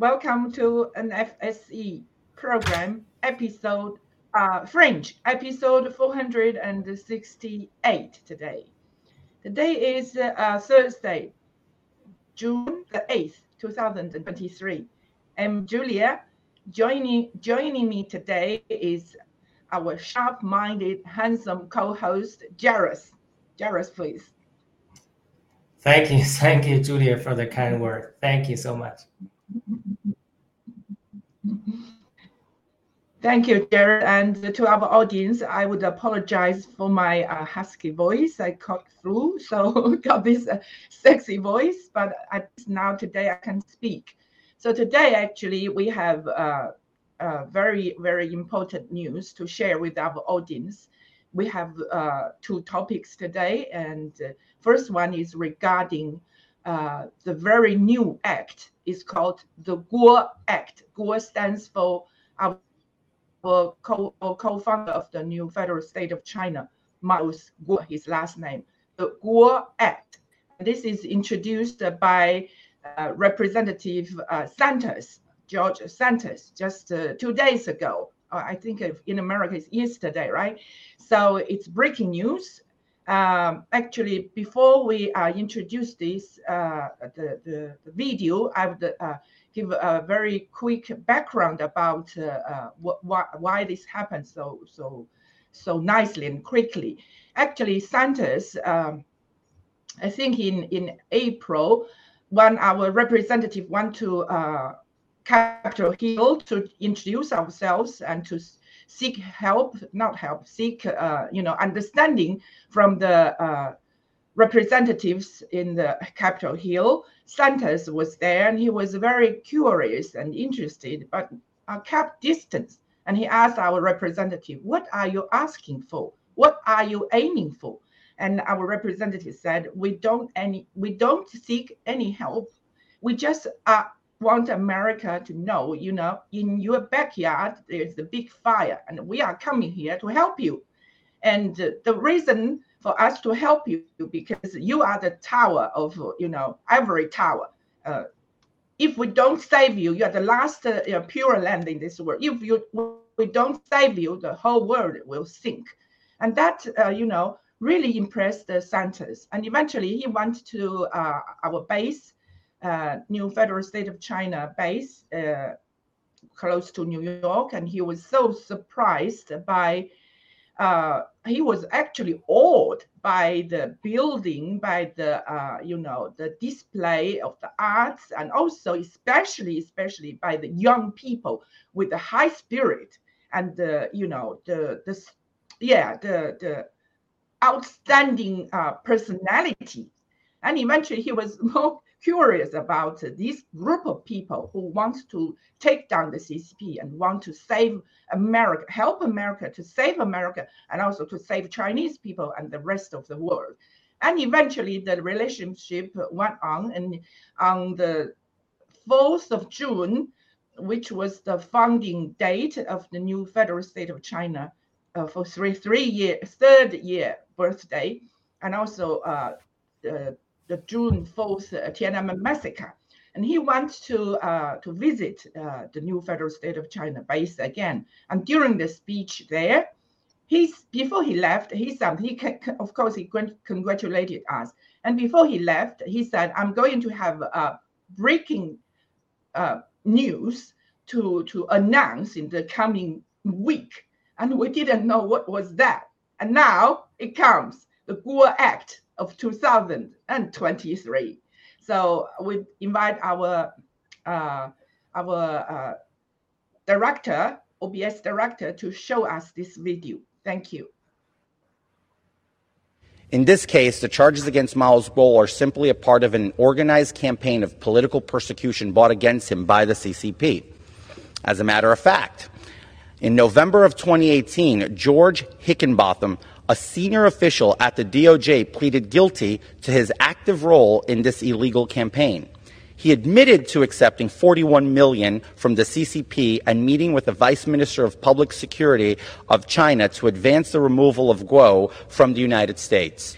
Welcome to NFSC program episode, uh, Fringe, episode 468 today. Today is uh, Thursday, June the 8th, 2023. I'm Julia. Joining, joining me today is our sharp-minded, handsome co-host, Jairus. Jairus, please. Thank you. Thank you, Julia, for the kind word. Thank you so much. Thank you, Jared. And to our audience, I would apologize for my uh, husky voice. I caught flu, so got this uh, sexy voice, but now today I can speak. So today, actually, we have uh, uh, very, very important news to share with our audience. We have uh, two topics today, and uh, first one is regarding the very new act. It's called the Guo Act. Guo stands for our, co- co-founder of the new federal state of China, Miles Guo, his last name. The Guo Act. This is introduced by uh, Representative uh, Santos, George Santos, just uh, two days ago. Uh, I think in America it's yesterday, right? So it's breaking news um, actually, before we uh, introduce this, uh, the, the, the, video, I would give a very quick background about uh, uh, what, why this happened so so so nicely and quickly. Actually, Santos, um, I think in in April, when our representative went to uh, Capitol Hill to introduce ourselves and to seek help, not help, seek uh, you know understanding from the uh, representatives in the Capitol Hill. Santos was there, and he was very curious and interested, but uh, kept distance. And he asked our representative, "What are you asking for? What are you aiming for?" And our representative said, "We don't any, we don't seek any help. We just are want America to know, you know, in your backyard, there's a big fire, and we are coming here to help you. And the reason for us to help you because you are the tower of, you know, every tower. Uh, if we don't save you, you are the last uh, you know, pure land in this world. If you we don't save you, the whole world will sink. And that, uh, you know, really impressed the Santos. And eventually he went to uh, our base uh, new federal state of China base uh, close to New York, and he was so surprised by. Uh, he was actually awed by the building, by the uh, you know the display of the arts, and also especially especially by the young people with the high spirit and the you know the the yeah the the outstanding uh, personality. And eventually, he was more curious about this group of people who want to take down the CCP and want to save America, help America to save America, and also to save Chinese people and the rest of the world. And eventually, the relationship went on, and on the 4th of June, which was the founding date of the new federal state of China uh, for three three year third year birthday, and also uh, the the June 4th uh, Tiananmen massacre. And he went to uh, to visit uh, the new federal state of China base again. And during the speech there, he's before he left, he said he can, of course he congratulated us. And before he left, he said, "I'm going to have a breaking uh, news to to announce in the coming week." And we didn't know what was that. And now it comes the Guo Act of 2023. So we invite our uh, our uh, director, OBS director, to show us this video. Thank you. In this case, the charges against Miles Guo are simply a part of an organized campaign of political persecution brought against him by the CCP. As a matter of fact, in November of 2018, George Higginbotham, a senior official at the DOJ pleaded guilty to his active role in this illegal campaign. He admitted to accepting 41 million from the CCP and meeting with the Vice Minister of Public Security of China to advance the removal of Guo from the United States.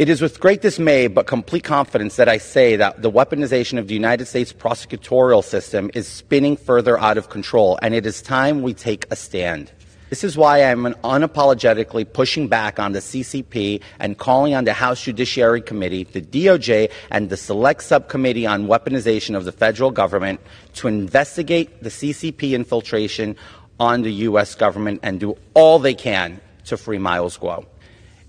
It is with great dismay but complete confidence that I say that the weaponization of the United States prosecutorial system is spinning further out of control, and it is time we take a stand. This is why I'm unapologetically pushing back on the CCP and calling on the House Judiciary Committee, the DOJ, and the Select Subcommittee on Weaponization of the federal government to investigate the CCP infiltration on the U.S. government and do all they can to free Miles Guo.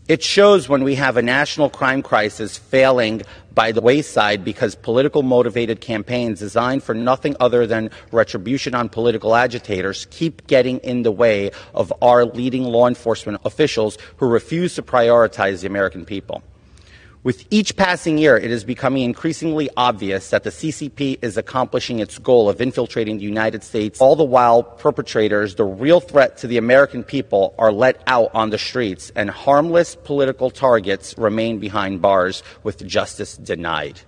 It shows when we have a national crime crisis failing by the wayside because political motivated campaigns designed for nothing other than retribution on political agitators keep getting in the way of our leading law enforcement officials who refuse to prioritize the American people. With each passing year, it is becoming increasingly obvious that the CCP is accomplishing its goal of infiltrating the United States, all the while perpetrators, the real threat to the American people, are let out on the streets and harmless political targets remain behind bars with justice denied.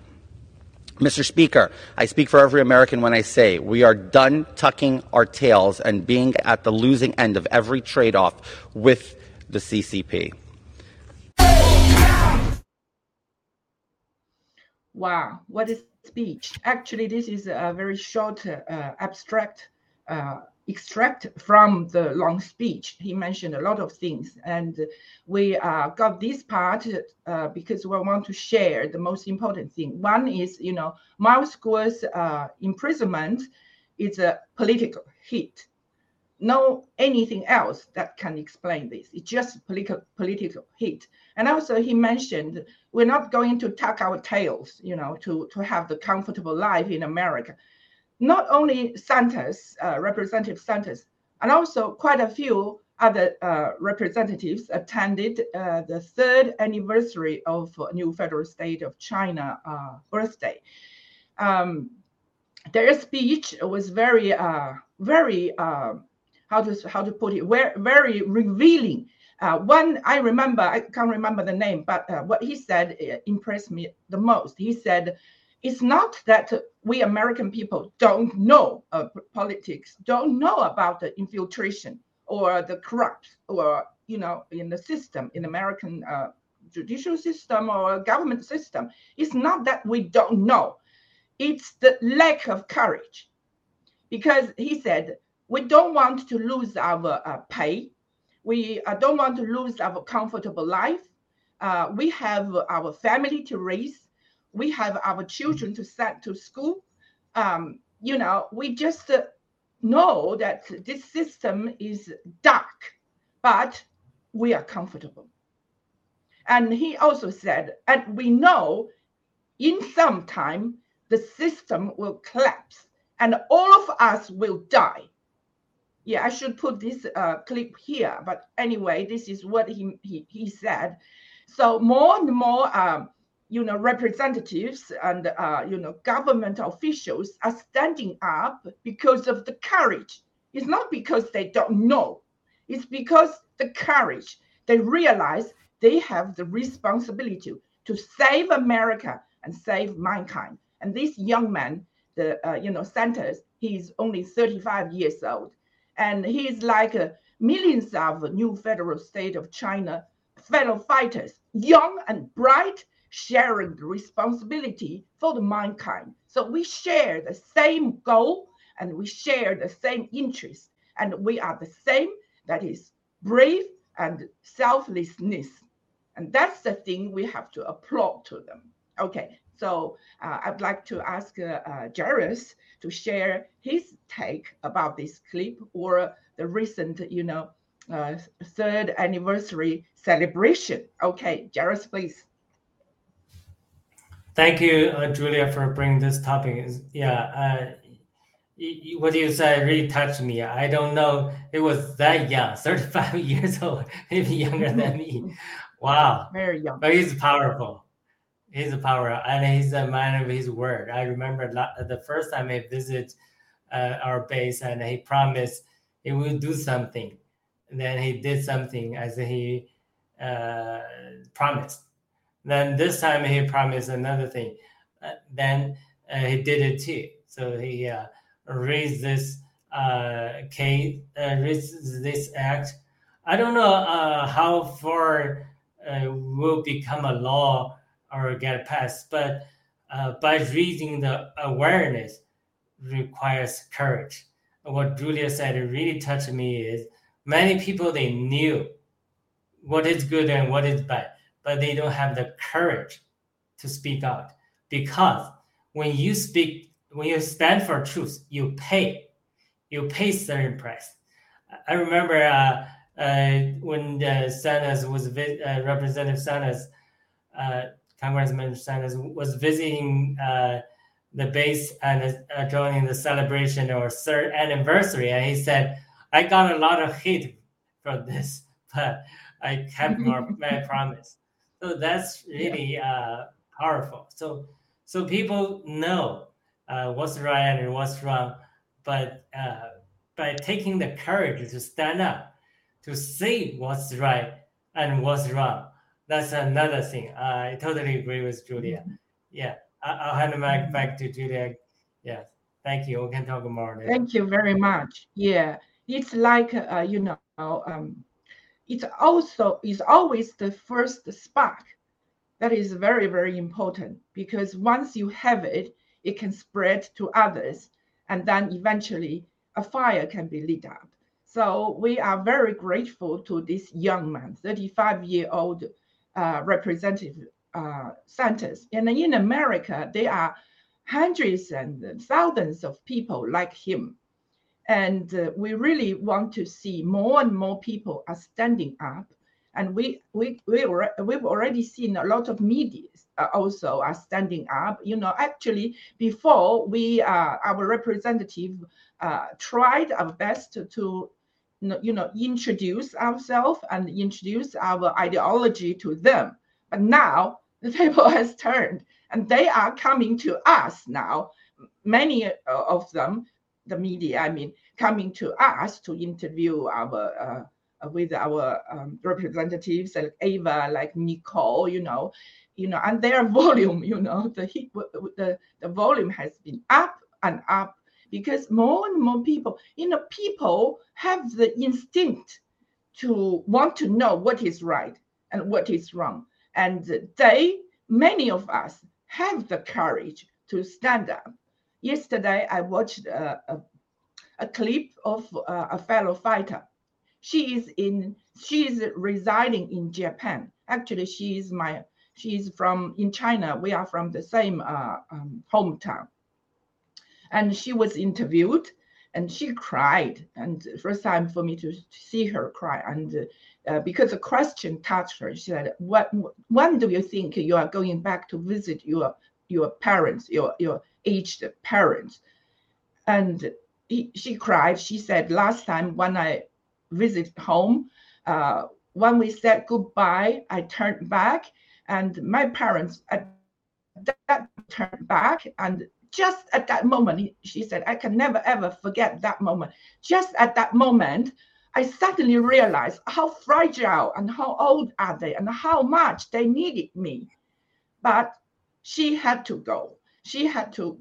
Mr. Speaker, I speak for every American when I say we are done tucking our tails and being at the losing end of every trade off with the CCP. Wow, what is speech? Actually, this is a very short, uh, abstract uh, extract from the long speech. He mentioned a lot of things, and we uh, got this part uh, because we want to share the most important thing. One is, you know, Miles Guo's uh, imprisonment is a political hit. No anything else that can explain this. It's just political political hit. And also, he mentioned we're not going to tuck our tails, you know, to, to have the comfortable life in America. Not only Santos, uh, Representative Santos, and also quite a few other uh, representatives attended uh, the third anniversary of new federal state of China uh, birthday. Um, their speech was very, uh, very, uh, how to how to put it, very, very revealing uh, one I remember, I can't remember the name, but uh, what he said uh, impressed me the most. He said, "It's not that we American people don't know uh, politics, don't know about the infiltration or the corrupt, or you know, in the system, in American uh, judicial system or government system. It's not that we don't know; it's the lack of courage." Because he said, "We don't want to lose our uh, pay." We uh, don't want to lose our comfortable life. Uh, we have our family to raise. We have our children to send to school. Um, you know, we just uh, know that this system is dark, but we are comfortable. And he also said, and we know in some time the system will collapse and all of us will die yeah, I should put this uh, clip here. But anyway, this is what he he, he said. So more and more, um, you know, representatives and uh, you know government officials are standing up because of the courage. It's not because they don't know. It's because the courage. They realize they have the responsibility to save America and save mankind. And this young man, the uh, you know Santos, he's only 35 years old and he's like uh, millions of new federal state of China fellow fighters, young and bright, sharing the responsibility for the mankind. So we share the same goal and we share the same interest, and we are the same. That is brave and selflessness, and that's the thing we have to applaud to them. Okay, so uh, I'd like to ask uh, uh, Jairus to share his take about this clip or the recent, you know, uh, third anniversary celebration. Okay, Jairus, please. Thank you, uh, Julia, for bringing this topic. Yeah, uh, what you said really touched me. I don't know, it was that young, 35 years old, maybe younger than me. Wow. Very young. But he's powerful he's a power and he's a man of his word. I remember the first time he visited uh, our base and he promised he would do something. And then he did something as he uh, promised. Then this time he promised another thing. Uh, then uh, he did it too. So he uh, raised this uh, case, raised this act. I don't know how far will become a law or get passed. But uh, by raising the awareness requires courage. what Julia said really touched me is many people they knew what is good and what is bad, but they don't have the courage to speak out because when you speak, when you stand for truth, you pay, you pay certain price. I remember uh, uh, when uh, Santos was uh, Representative Santos, Congressman Santos was visiting uh, the base and uh, joining the celebration or third anniversary, and he said, "I got a lot of hate for this, but I kept my promise." So that's really uh, powerful. So so people know uh, what's right and what's wrong, but uh, by taking the courage to stand up, to say what's right and what's wrong, that's another thing. I totally agree with Julia. Mm-hmm. Yeah, I'll hand the mic back to Julia. Yeah, thank you. We can talk more. Later. Thank you very much. Yeah, it's like uh, you know, um, it's also is always the first spark that is very very important because once you have it, it can spread to others, and then eventually a fire can be lit up. So we are very grateful to this young man, 35 year old uh, representative uh, Santos. And in America, there are hundreds and thousands of people like him. And uh, we really want to see more and more people are standing up. And we, we, we we've already seen a lot of media uh, also are standing up. You know, actually, before we, uh, our representative uh, tried our best to, to you know, introduce ourselves and introduce our ideology to them. But now the table has turned and they are coming to us now. Many of them, the media, I mean, coming to us to interview our uh, with our um, representatives like Ava, like Nicole, you know, you know, and their volume, you know, the the the volume has been up and up because more and more people, you know, people have the instinct to want to know what is right and what is wrong. And they, many of us, have the courage to stand up. Yesterday, I watched a, a, a clip of uh, a fellow fighter. She is in, she is residing in Japan. Actually, she is my, she is from in China. We are from the same uh, um, hometown and she was interviewed and she cried. And first time for me to see her cry. And uh, because the question touched her. She said what when do you think you are going back to visit your your parents your your aged parents? And he, she cried. She said last time when i visit home uh, when we said goodbye i turned back. And my parents at that turned back. And just at that moment, she said, I can never ever forget that moment. Just at that moment, I suddenly realized how fragile and how old are they and how much they needed me. But she had to go. She had to,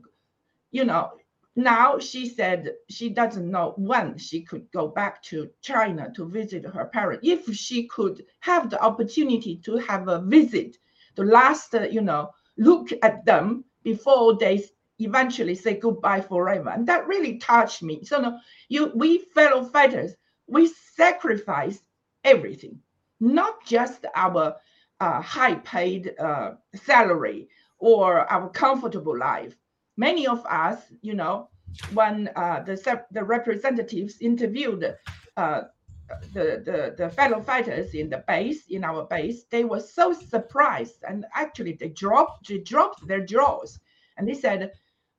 you know, now she said she doesn't know when she could go back to China to visit her parents. If she could have the opportunity to have a visit, the last, uh, you know, look at them before they eventually say goodbye forever. And that really touched me. So no, you we fellow fighters, we sacrifice everything, not just our uh, high paid uh, salary or our comfortable life. Many of us, you know, when uh, the, the representatives interviewed uh, the, the, the fellow fighters in the base, in our base, they were so surprised and actually they dropped, they dropped their jaws and they said,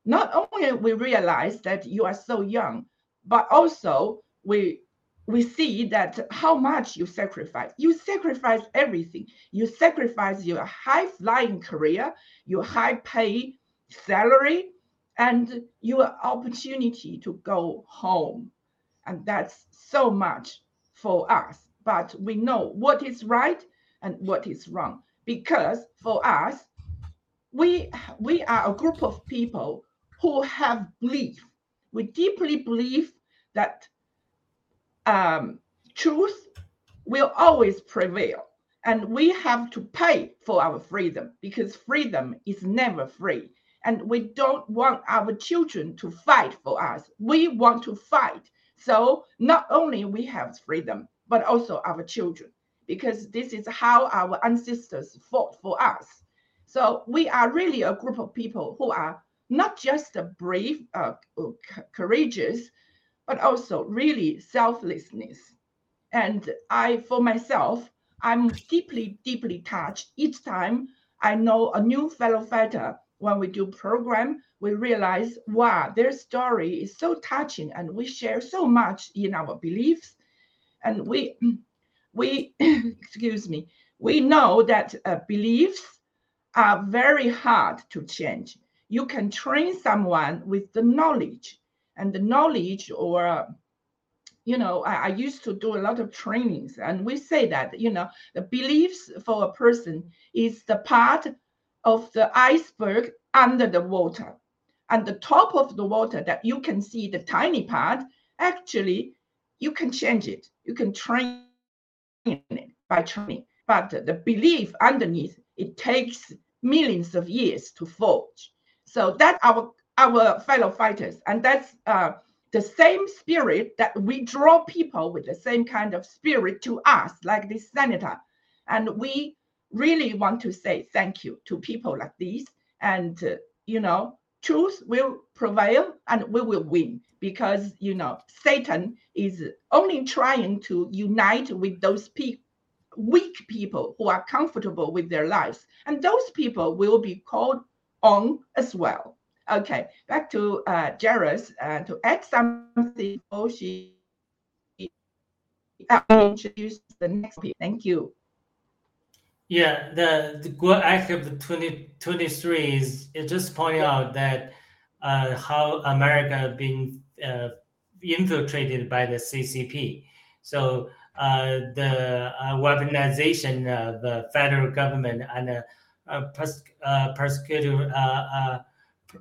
not only we realize that you are so young, but also we we see that how much you sacrifice. You sacrifice everything. You sacrifice your high flying career, your high pay salary, and your opportunity to go home. And that's so much for us. But we know what is right and what is wrong. Because for us, we we are a group of people who have belief. We deeply believe that um, truth will always prevail And we have to pay for our freedom because freedom is never free. And we don't want our children to fight for us. We want to fight. So not only we have freedom, but also our children, because this is how our ancestors fought for us. So we are really a group of people who are not just a brave, uh, courageous, but also really selflessness. And I, for myself, I'm deeply, deeply touched each time I know a new fellow fighter. When we do program, we realize, wow, their story is so touching, and we share so much in our beliefs. And we, we, excuse me, we know that uh, beliefs are very hard to change. You can train someone with the knowledge, and the knowledge or you know, I, I, used to do a lot of trainings, and we say that, you know, the beliefs for a person is the part of the iceberg under the water. And the top of the water that you can see the tiny part, actually, you can change it. You can train it by training. But the belief underneath, it takes millions of years to forge. So that's our our fellow fighters, and that's uh, the same spirit that we draw people with the same kind of spirit to us, like this senator. And we really want to say thank you to people like these. And, uh, you know, truth will prevail and we will win because, you know, Satan is only trying to unite with those pe- weak people who are comfortable with their lives. And those people will be called on as well. Okay, back to uh, Jairus uh, to add something before she uh, introduce the next people. Thank you. Yeah, the, the Guo Act of 2023 is, is just pointing out that uh, how America been uh, infiltrated by the CCP. So uh, the uh, weaponization of the federal government and uh, pers- persecutor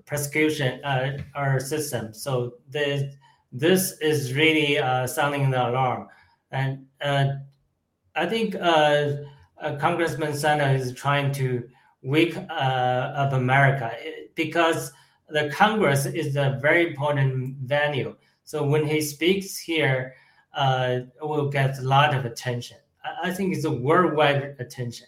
persecution uh, our system. So the, this is really uh, sounding the alarm. And uh, I think Congressman Santos is trying to wake up America because the Congress is a very important venue. So when he speaks here, uh, will get a lot of attention. I think it's a worldwide attention.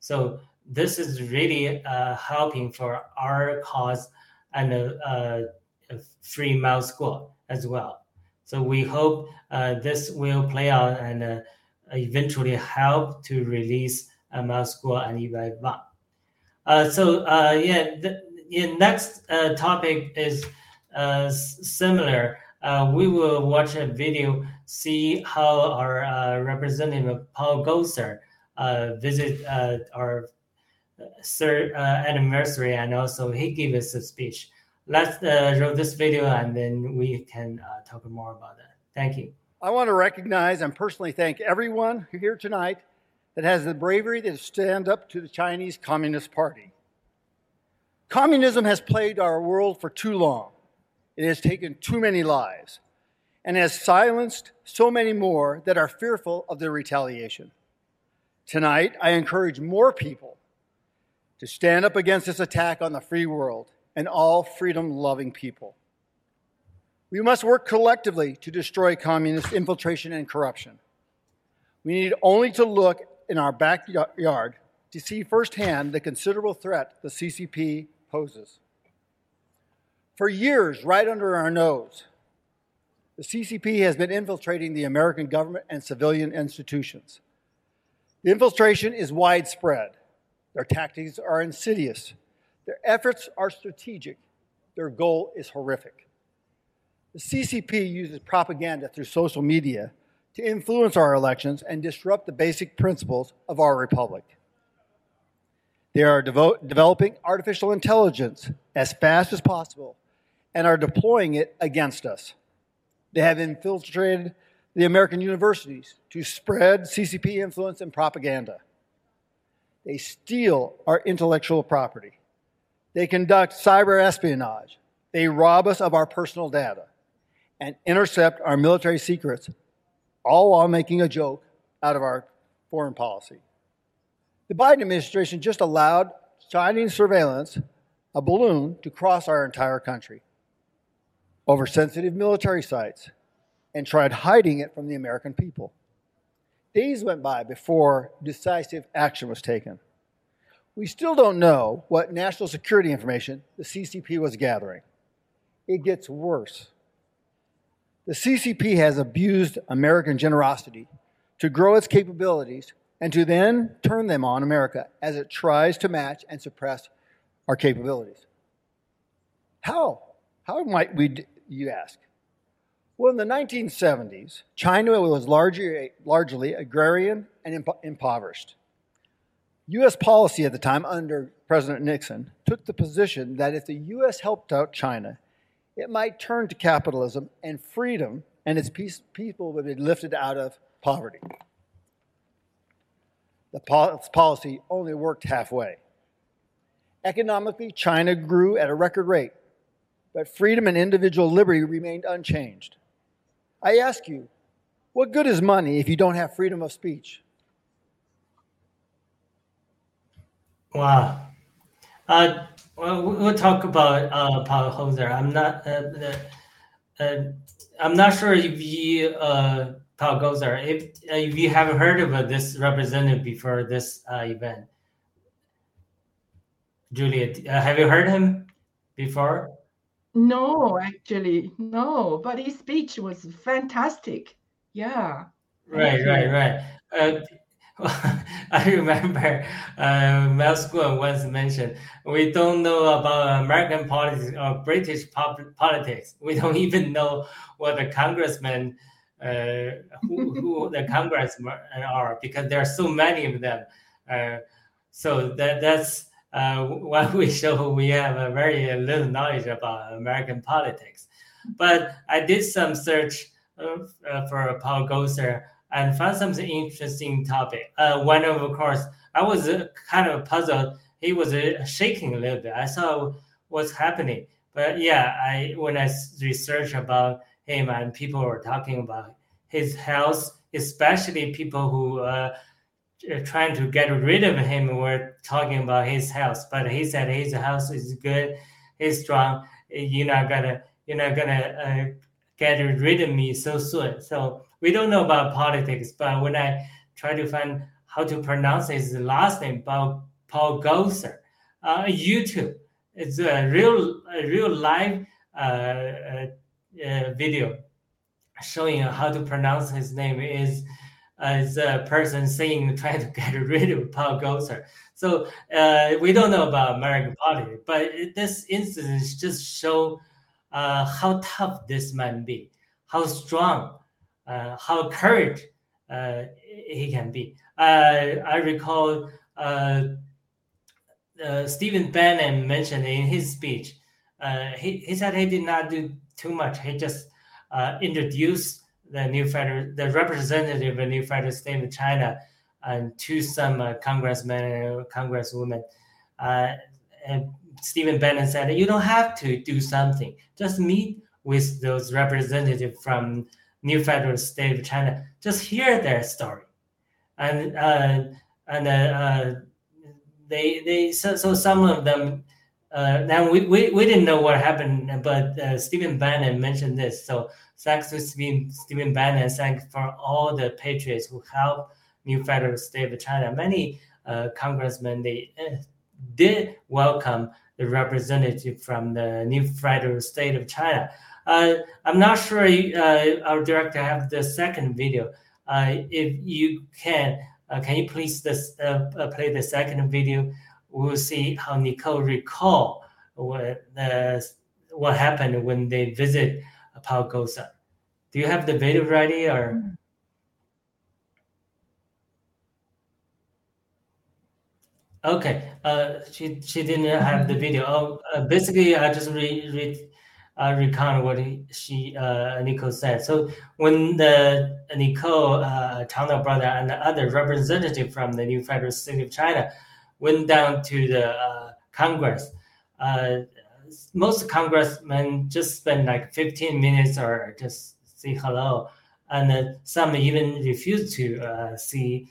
So this is really uh, helping for our cause and a, a free Miles Guo as well. So we hope uh, this will play out and uh, eventually help to release a Miles Guo and Yi Uh, so uh, yeah, the yeah, next uh, topic is uh, similar. Uh, we will watch a video, see how our uh, representative Paul Gosar uh, visit uh, our third uh, anniversary, and also he gave us a speech. Let's uh, roll this video, and then we can uh, talk more about that. Thank you. I want to recognize and personally thank everyone here tonight that has the bravery to stand up to the Chinese Communist Party. Communism has plagued our world for too long. It has taken too many lives and has silenced so many more that are fearful of their retaliation. Tonight, I encourage more people to stand up against this attack on the free world and all freedom loving people. We must work collectively to destroy communist infiltration and corruption. We need only to look in our backyard to see firsthand the considerable threat the CCP poses. For years, right under our nose, the CCP has been infiltrating the American government and civilian institutions. The infiltration is widespread. Their tactics are insidious. Their efforts are strategic. Their goal is horrific. The CCP uses propaganda through social media to influence our elections and disrupt the basic principles of our republic. They are devo- developing artificial intelligence as fast as possible and are deploying it against us. They have infiltrated the American universities to spread CCP influence and propaganda. They steal our intellectual property. They conduct cyber espionage. They rob us of our personal data and intercept our military secrets, all while making a joke out of our foreign policy. The Biden administration just allowed Chinese surveillance, a balloon, to cross our entire country over sensitive military sites and tried hiding it from the American people. Days went by before decisive action was taken. We still don't know what national security information the CCP was gathering. It gets worse. The CCP has abused American generosity to grow its capabilities and to then turn them on America as it tries to match and suppress our capabilities. How? How might we, you ask? Well, in the 1970s, China was largely, largely agrarian and impoverished. U.S. policy at the time, under President Nixon, took the position that if the U.S. helped out China, it might turn to capitalism and freedom, and its people would be lifted out of poverty. The policy only worked halfway. Economically, China grew at a record rate, but freedom and individual liberty remained unchanged. I ask you, what good is money if you don't have freedom of speech? Wow. Uh, well, we'll talk about uh, Paul Gosar. I'm not. Uh, uh, I'm not sure if you uh, Paul Gosar. If uh, if you haven't heard of uh, this representative before this uh, event, Juliet, uh, have you heard him before? No, actually, no. But his speech was fantastic. Yeah. Right, right, right. Uh, I remember uh, Miles Guo once mentioned, we don't know about American politics or British politics. We don't even know what the congressmen, uh, who, who the congressmen are, because there are so many of them. Uh, so that that's uh, why we show we have a very little knowledge about American politics. But I did some search uh, uh, for Paul Gosar and found some interesting topic. Uh, one of, of course, I was uh, kind of puzzled. He was uh, shaking a little bit. I saw what's happening, but yeah, I when I researched about him and people were talking about his health, especially people who trying to get rid of him were talking about his health. But he said his health is good, he's strong. You're not gonna you're not gonna uh, get rid of me so soon. So we don't know about politics, but when I try to find how to pronounce his last name, Paul, Paul Gosar, uh, YouTube, it's a real, a real live uh, uh, uh, video showing how to pronounce his name is as a person saying trying to get rid of Paul Gosar. So uh, we don't know about American politics, but this incident just show uh, how tough this man be, how strong uh, how courage uh, he can be. I recall uh, Stephen Bannon mentioned in his speech, he, he said he did not do too much. He just introduced the new federal, the representative of new federal state of China, and to some uh, congressmen and congresswomen. Uh, and Stephen Bannon said, "You don't have to do something. Just meet with those representatives from new federal state of China, just hear their story, and uh, and uh, uh, they they so, so some of them. Uh, now we, we, we didn't know what happened, but uh, Stephen Bannon mentioned this. So thanks to Stephen, Stephen Bannon, thanks for all the patriots who helped new federal state of China. Many uh, congressmen they uh, did welcome the representative from the new federal state of China. Uh, I'm not sure uh, our director have the second video. If you can, can you please this, play the second video? We'll see how Nicole recall what, what happened when they visit Paul Gosar. Do you have the video ready or? Okay, uh, she she didn't have the video. Oh, uh, basically, I just read read uh, recount what he, she uh, Nicole said. So when the Nicole uh, Changdao brother and the other representative from the new federal City of China went down to the uh, Congress, uh, most congressmen just spend like 15 minutes or just say hello, and some even refuse to uh, see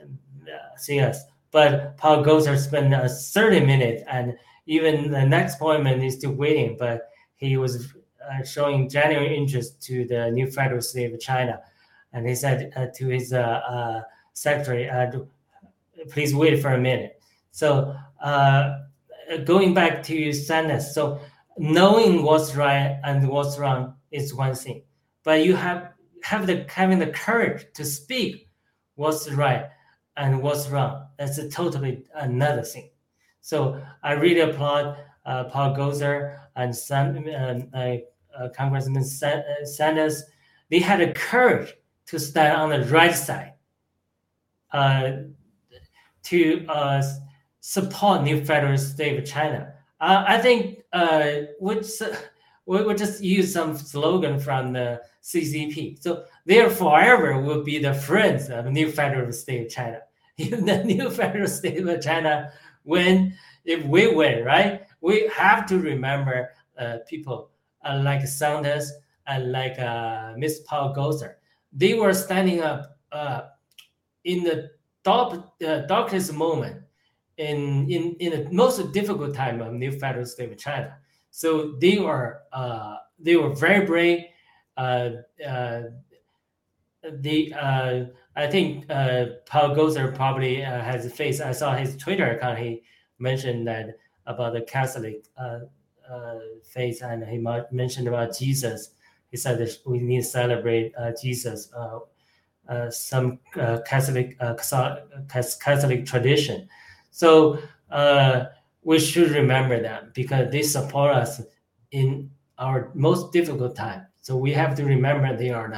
uh, see us. But Paul Gosar spent uh, 30 minutes, and even the next appointment is still waiting. But he was uh, showing genuine interest to the new federal state of China, and he said to his secretary, "Please wait for a minute." So going back to Santos, so knowing what's right and what's wrong is one thing, but you have have the having the courage to speak what's right and what's wrong. That's a totally another thing. So I really applaud uh, Paul Gosar and some uh, uh, Congressman uh, Santos. They had the courage to stand on the right side uh, to uh, support new federal state of China. I think which we'll just use some slogan from the CCP. So there forever will be the friends of new federal state of China. If the new federal state of China win, if we win, right, we have to remember uh, people uh, like Santos and like uh, Miss Paul Gosar. They were standing up uh, in the dark, uh, darkest moment in, in, in the most difficult time of new federal state of China. So they were uh, they were very brave. Uh, uh, they uh, I think uh, Paul Gosar probably uh, has faced. I saw his Twitter account. He mentioned that about the Catholic uh, uh, faith, and he mentioned about Jesus. He said that we need to celebrate uh, Jesus. Uh, uh, some uh, Catholic Catholic tradition. So we should remember them because they support us in our most difficult time. So we have to remember they are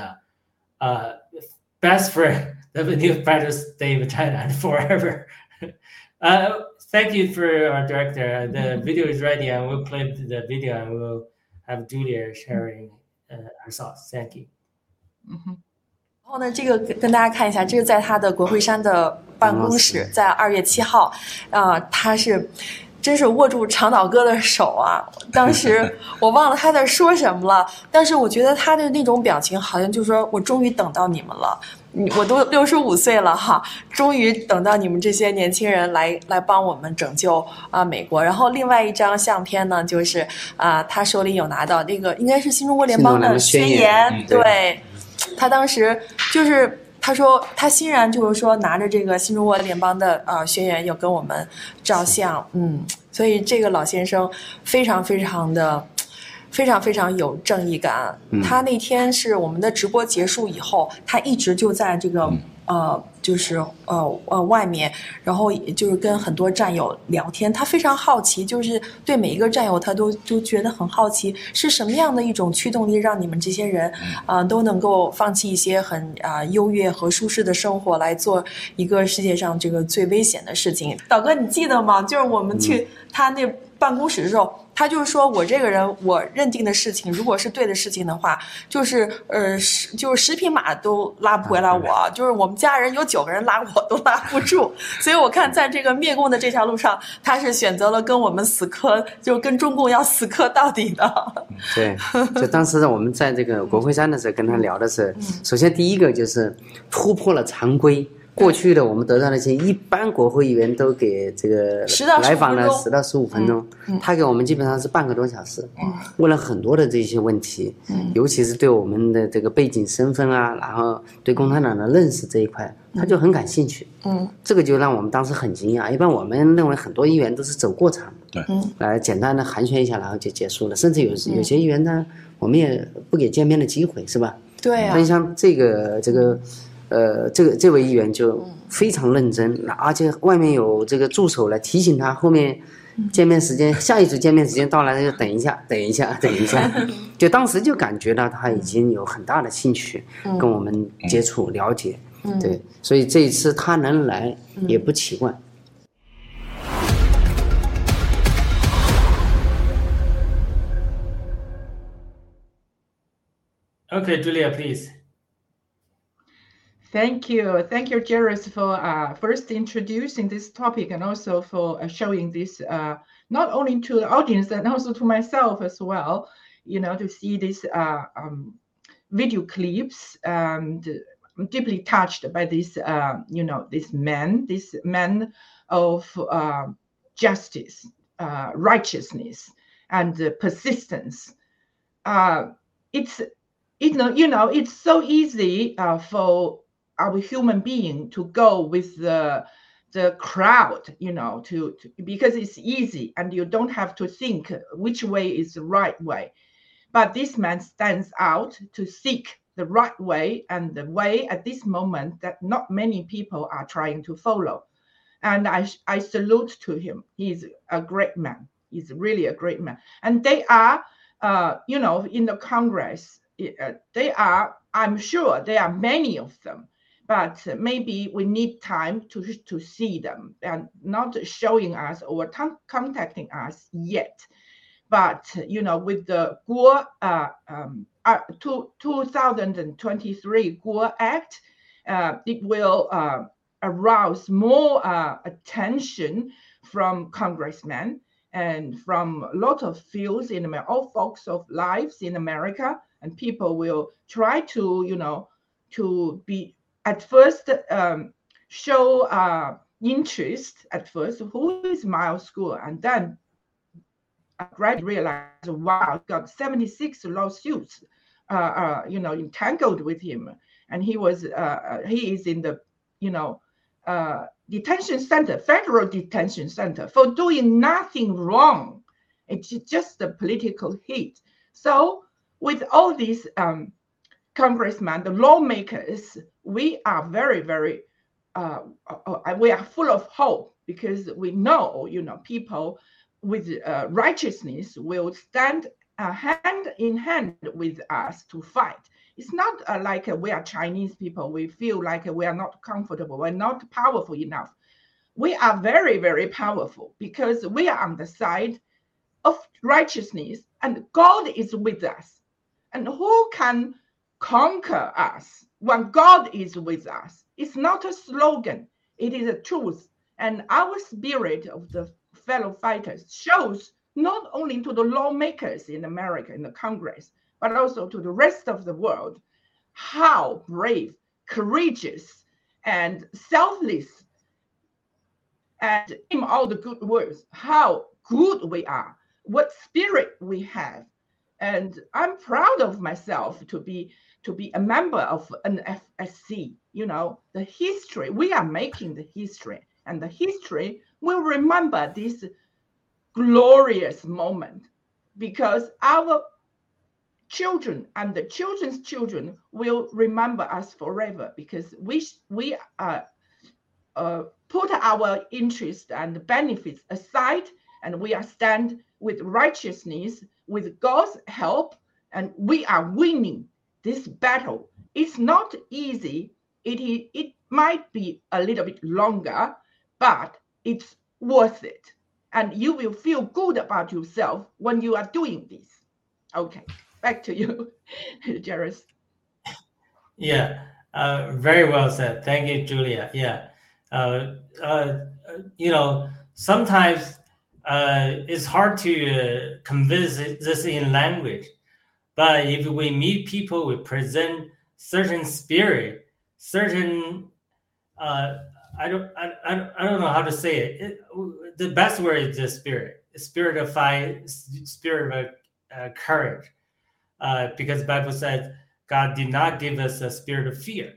the best friend of the new federal state of China and forever. Uh, thank you for our director. The video is ready, and we'll play the video, and we'll have Julia sharing uh, her thoughts. Thank you. 然后呢，这个跟大家看一下，这是在他的国会山的 办公室，在二月七号，啊，他是真是握住长岛哥的手啊！当时 我忘了他在说什么了，但是我觉得他的那种表情，好像就是说我终于等到你们了。我都六十五岁了哈，终于等到你们这些年轻人来来帮我们拯救啊美国。然后另外一张相片呢，就是啊他手里有拿到那个应该是新中国联邦的宣言，对，他当时就是他说他欣然就是说拿着这个新中国联邦的呃宣言要跟我们照相，嗯，所以这个老先生非常非常的。非常非常有正义感。他那天是我们的直播结束以后，他一直就在这个呃，就是呃呃外面，然后就是跟很多战友聊天。他非常好奇，就是对每一个战友，他都都觉得很好奇，是什么样的一种驱动力，让你们这些人啊都能够放弃一些很啊优越和舒适的生活，来做一个世界上这个最危险的事情。导哥，你记得吗？就是我们去他那办公室的时候。他就是说，我这个人，我认定的事情，如果是对的事情的话，就是呃，十就是十匹马都拉不回来我，就是我们家人有九个人拉我都拉不住。所以我看，在这个灭共的这条路上，他是选择了跟我们死磕，就跟中共要死磕到底的。对，就当时我们在这个国会山的时候，跟他聊的是，首先第一个就是突破了常规。过去的我们得到的信，一般国会议员都给这个来访呢十到十五分钟，他给我们基本上是半个多小时。问了很多的这些问题，尤其是对我们的这个背景身份啊，然后对共产党的认识这一块，他就很感兴趣。嗯，这个就让我们当时很惊讶。一般我们认为很多议员都是走过场，对，来简单的寒暄一下，然后就结束了。甚至有有些议员呢，我们也不给见面的机会，是吧？对啊。那像这个这个。呃，这个这位议员就非常认真，而且外面有这个助手来提醒他，后面见面时间，下一组见面时间到来，就等一下，等一下，等一下，就当时就感觉到他已经有很大的兴趣跟我们接触了解，对，所以这一次他能来也不奇怪。Okay, Julia, please. Thank you. Thank you, Jairus, for uh, first introducing this topic and also for uh, showing this uh, not only to the audience and also to myself as well, you know, to see these uh, um, video clips. And I'm deeply touched by this, uh, you know, this man, this man of uh, justice, righteousness, and persistence. It's you know you know it's so easy uh, for our human being to go with the the crowd you know to, to, because it's easy and you don't have to think which way is the right way. But this man stands out to seek the right way and the way at this moment that not many people are trying to follow. And i i salute to him. He's a great man. He's really a great man. And they are uh, you know in the congress uh, they are i'm sure there are many of them but maybe we need time to, to see them and not showing us or contacting us yet. But you know, with the Guo uh, um, uh, two, 2023 Guo Act, uh, it will uh, arouse more uh, attention from congressmen and from a lot of fields in America, all folks of lives in America, and people will try to, you know, to be at first um, show uh, interest at first who is Miles Guo? and then I gradually realized wow got 76 lawsuits uh, uh, you know entangled with him. And he was uh, uh, he is in the you know uh, detention center federal detention center for doing nothing wrong. It's just a political heat so with all these um, congressmen, the lawmakers, we are very, very, uh, uh, uh, we are full of hope because we know, you know, people with uh, righteousness will stand uh, hand in hand with us to fight. It's not like we are Chinese people. We feel like we are not comfortable. We're not powerful enough. We are very, very powerful because we are on the side of righteousness and God is with us. And who can conquer us when God is with us. It's not a slogan, it is a truth. And our spirit of the fellow fighters shows not only to the lawmakers in America, in the Congress, but also to the rest of the world how brave, courageous, and selfless, and in all the good words, how good we are, what spirit we have. And I'm proud of myself to be to be a member of NFSC. You know, the history, we are making the history, and the history will remember this glorious moment because our children and the children's children will remember us forever because we we uh, uh, put our interest and benefits aside and we are stand with righteousness with god's help and we are winning this battle It's not easy. It, it might be a little bit longer, but it's worth it. And you will feel good about yourself when you are doing this. Okay, back to you, Jairus. Yeah, uh, very well said. Thank you, Julia. Yeah, uh, uh, you know, sometimes uh, it's hard to uh, convince this in language but if we meet people, we present certain spirit, certain uh, I don't I, I, don't know how to say it. it. The best word is the spirit, spirit of fight, spirit of uh, courage, uh, because Bible says God did not give us a spirit of fear,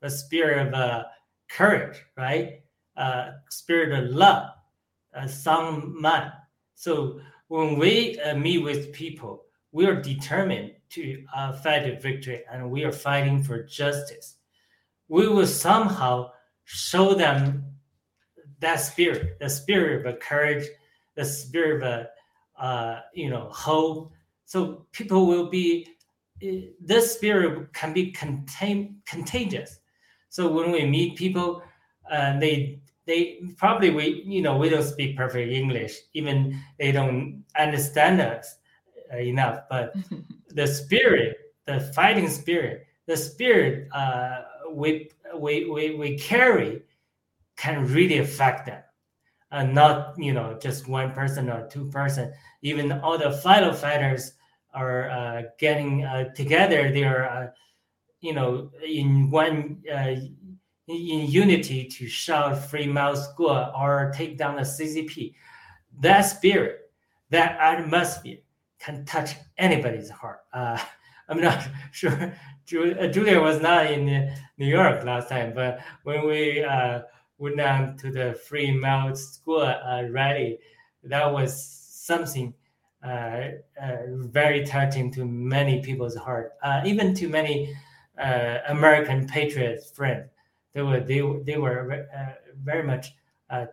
a spirit of uh, courage, right? Spirit of love, a sound mind. So when we uh, meet with people, we are determined to uh, fight a victory and we are fighting for justice. We will somehow show them that spirit, the spirit of courage, the spirit of uh, you know hope. So people will be this spirit can be contain, contagious. So when we meet people, uh, they they probably we you know we don't speak perfect English, even they don't understand us uh, enough, but the spirit, the fighting spirit, the spirit uh, we, we, we, we carry can really affect them. And not, you know, just one person or two person. Even all the fighter fighters are uh, getting uh, together. They are, uh, you know, in one uh, in unity to shout free Miles Guo or take down the CCP. That spirit, that atmosphere can touch anybody's heart. Uh, I'm not sure. Uh, Julia was not in New York last time, but when we uh, went down to the Free Miles Guo uh, rally, that was something uh, uh, very touching to many people's heart, even to many American patriots friends. They were they, they were very much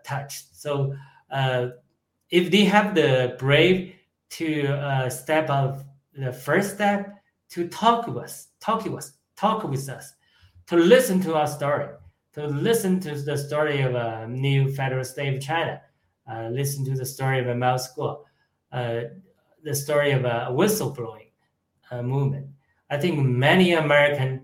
touched. So if they have the brave to step out the first step to talk with us, talk with us, talk with us, to listen to our story, to listen to the story of a new federal state of China, uh, listen to the story of a Miles Guo, uh, the story of a whistleblowing uh, movement. I think many Americans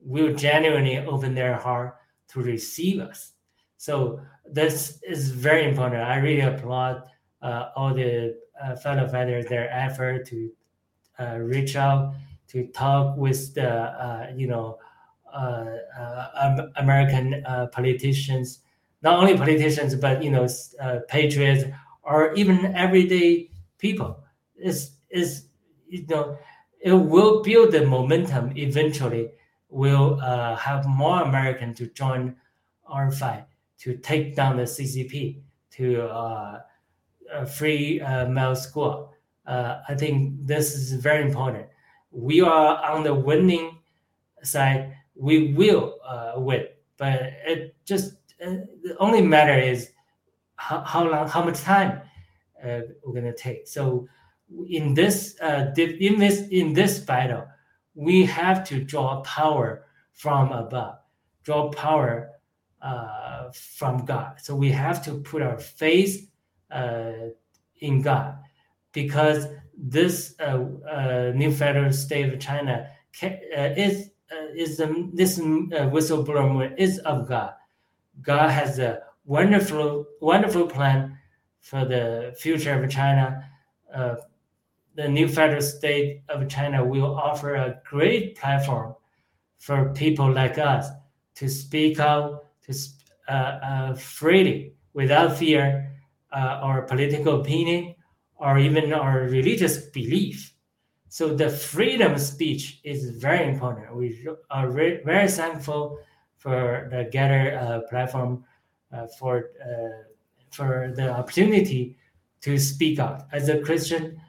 will genuinely open their heart to receive us. So this is very important. I really applaud uh, all the uh, fellow fighters their effort to uh, reach out to talk with the uh, you know uh, uh, American politicians, not only politicians but you know patriots or even everyday people. Is is you know it will build the momentum eventually. Will have more Americans to join our fight to take down the CCP to uh, free uh, Miles Guo. Uh, I think this is very important we are on the winning side, we will uh, win. But it just uh, the only matter is how, how long, how much time uh, we're gonna take. So in this uh, in this in this battle, we have to draw power from above, draw power uh, from God. So we have to put our faith uh, in God because this uh, uh, new federal state of China can, uh, is is um, this whistleblower is of God. God has a wonderful wonderful plan for the future of China. The new federal state of China will offer a great platform for people like us to speak out to uh, uh, freely without fear uh, or political opinion or even our religious belief. So the freedom of speech is very important. We are very, very thankful for the GETTR uh, platform uh, for uh, for the opportunity to speak out. As a Christian,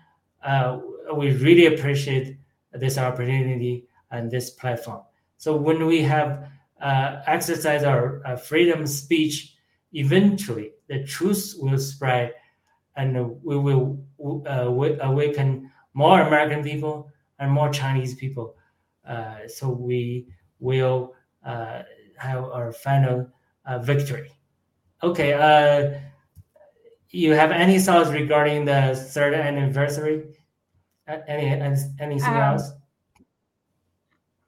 uh, we really appreciate this opportunity and this platform. So when we have uh, exercised our uh, freedom of speech, eventually the truth will spread and we will uh, awaken more American people and more Chinese people. Uh, so we will uh, have our final victory. Okay. You have any thoughts regarding the third anniversary? Any anything um, else?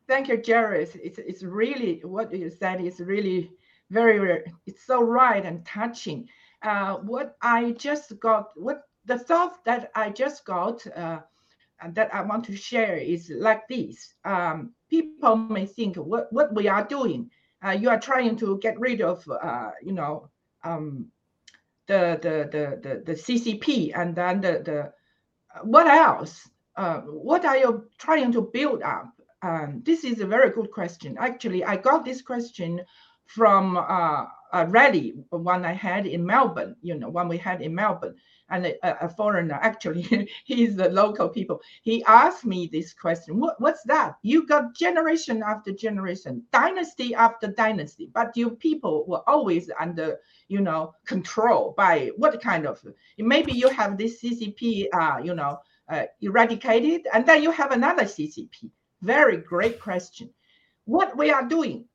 Thank you, Jerry. It's, it's really what you said is really very, very it's so right and touching uh, what I just got, what the thought that I just got uh, that I want to share is like this. Um, people may think what, what we are doing, uh, you are trying to get rid of, uh, you know, um, the, the, the, the, the CCP and then the, the what else? Uh, what are you trying to build up? Um, this is a very good question. Actually, I got this question from uh, a rally one I had in Melbourne, you know, one we had in Melbourne, and a, a foreigner, actually, he's the local people. He asked me this question: what, What's that? You got generation after generation, dynasty after dynasty, but your people were always under, you know, control by what kind of? Maybe you have this CCP, uh, you know, uh, eradicated, and then you have another CCP. Very great question. What we are doing?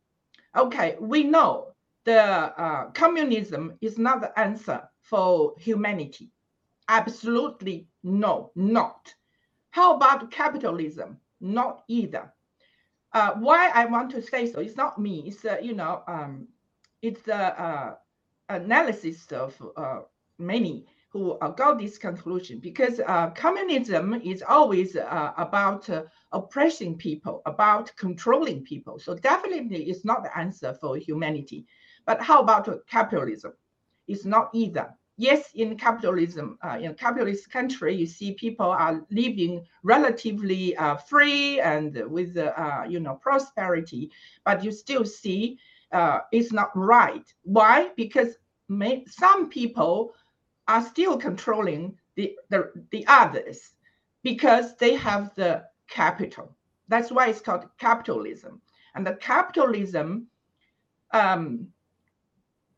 Okay, we know the uh, communism is not the answer for humanity. Absolutely no, not. How about capitalism? Not either. Uh, why I want to say so? It's not me. It's uh, you know, um, it's the uh, analysis of uh, many who uh, got this conclusion because communism is always about oppressing people, about controlling people. So definitely it's not the answer for humanity. But how about capitalism? It's not either. Yes, in capitalism, uh, in capitalist country, you see people are living relatively uh, free and with you know prosperity, but you still see it's not right. Why? Because may, some people are still controlling the, the, the others because they have the capital. That's why it's called capitalism. And the capitalism, um,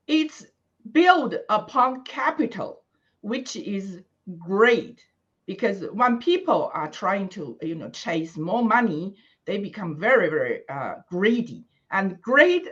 it's built upon capital, which is great because when people are trying to, you know, chase more money, they become very, very uh, greedy. And greed,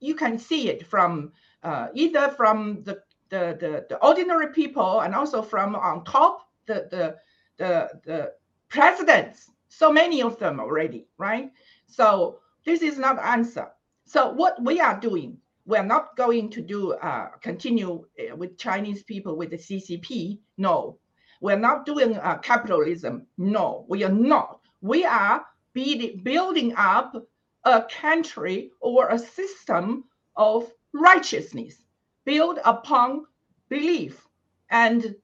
you can see it from uh, either from the, the, the, the, ordinary people and also from on top, the, the, the, the presidents, so many of them already, right? So this is not answer. So what we are doing, we're not going to do uh, continue uh, with Chinese people with the CCP. No, we're not doing uh, capitalism. No, we are not. We are be, building up a country or a system of righteousness built upon belief. And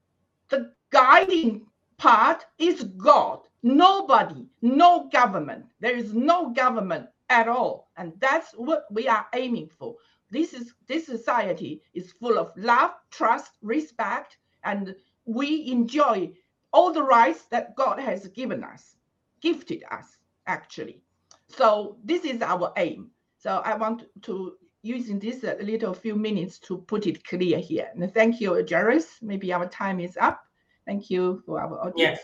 the guiding part is God. Nobody, no government. There is no government at all. And that's what we are aiming for. This is this society is full of love, trust, respect, and we enjoy all the rights that God has given us, gifted us, actually. So this is our aim. So I want to using this a little few minutes to put it clear here. And thank you, Jairus. Maybe our time is up. Thank you for our audience. Yes.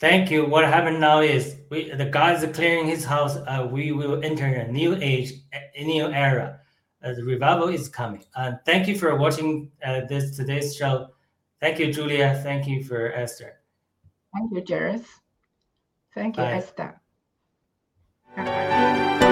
Thank you. What happened now is we the God is clearing his house. Uh, we will enter a new age, a new era. Uh, the revival is coming. Uh, thank you for watching uh, this today's show. Thank you, Julia. Thank you for Esther. Thank you, Jairus. Thank you, Bye. Esther. Bye.